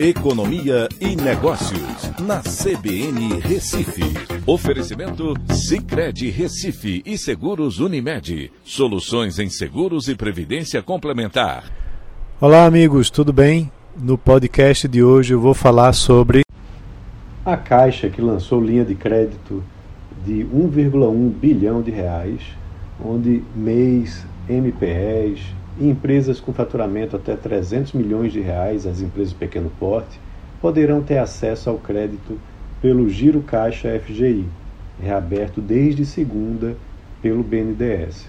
Economia e Negócios, na CBN Recife. Oferecimento Cicred Recife e Seguros Unimed. Soluções em seguros e previdência complementar. Olá, amigos, tudo bem? No podcast de hoje eu vou falar sobre a Caixa que lançou linha de crédito de 1,1 bilhão de reais, onde mês, MPEs, e empresas com faturamento até 300 milhões de reais, as empresas de pequeno porte, poderão ter acesso ao crédito pelo Giro Caixa FGI, reaberto desde segunda pelo BNDES.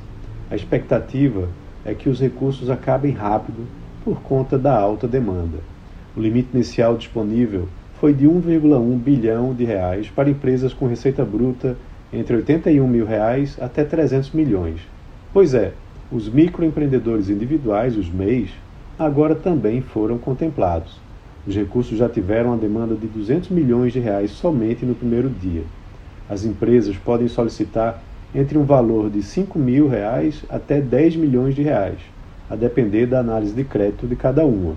A expectativa é que os recursos acabem rápido por conta da alta demanda. O limite inicial disponível foi de 1,1 bilhão de reais para empresas com receita bruta entre 81 mil reais até 300 milhões. Pois é, os microempreendedores individuais, os MEIs, agora também foram contemplados. Os recursos já tiveram a demanda de 200 milhões de reais somente no primeiro dia. As empresas podem solicitar entre um valor de 5 mil reais até 10 milhões de reais, a depender da análise de crédito de cada uma.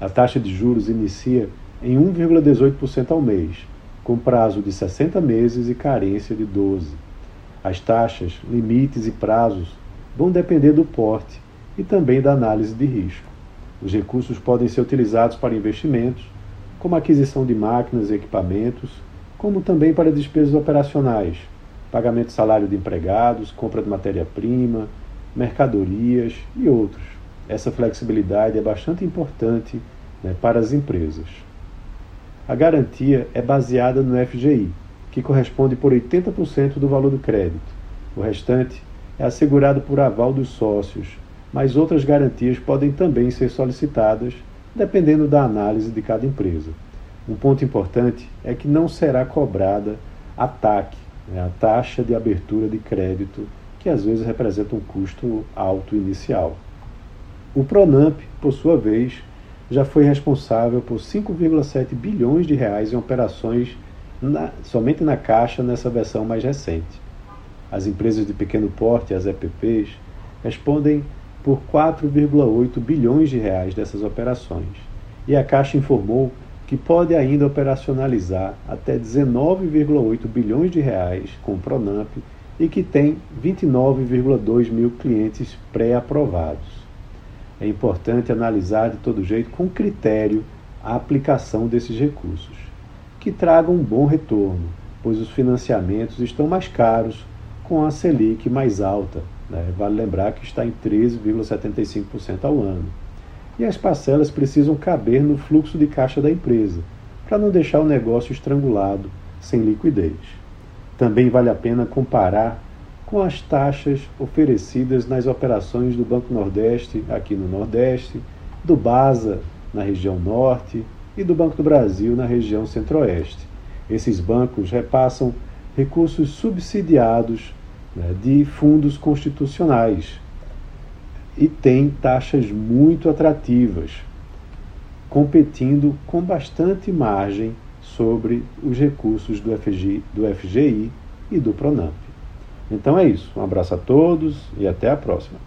A taxa de juros inicia em 1,18% ao mês, com prazo de 60 meses e carência de 12. As taxas, limites e prazos vão depender do porte e também da análise de risco. Os recursos podem ser utilizados para investimentos, como aquisição de máquinas e equipamentos, como também para despesas operacionais, pagamento de salário de empregados, compra de matéria-prima, mercadorias e outros. Essa flexibilidade é bastante importante né, para as empresas. A garantia é baseada no FGI, que corresponde por 80% do valor do crédito. O restante é assegurado por aval dos sócios, mas outras garantias podem também ser solicitadas, dependendo da análise de cada empresa. Um ponto importante é que não será cobrada a TAC, né, a taxa de abertura de crédito, que às vezes representa um custo alto inicial. O Pronamp, por sua vez, já foi responsável por 5,7 bilhões de reais em operações na, somente na Caixa nessa versão mais recente. As empresas de pequeno porte, as EPPs, respondem por 4,8 bilhões de reais dessas operações. E a Caixa informou que pode ainda operacionalizar até 19,8 bilhões de reais com o Pronamp e que tem 29,2 mil clientes pré-aprovados. É importante analisar de todo jeito com critério a aplicação desses recursos, que tragam um bom retorno, pois os financiamentos estão mais caros com a Selic mais alta. Né? Vale lembrar que está em 13,75% ao ano. E as parcelas precisam caber no fluxo de caixa da empresa, para não deixar o negócio estrangulado, sem liquidez. Também vale a pena comparar com as taxas oferecidas nas operações do Banco Nordeste, aqui no Nordeste, do BASA, na região Norte, e do Banco do Brasil, na região Centro-Oeste. Esses bancos repassam recursos subsidiados né, de fundos constitucionais e tem taxas muito atrativas, competindo com bastante margem sobre os recursos do, do FGI e do Pronamp. Então é isso. Um abraço a todos e até a próxima.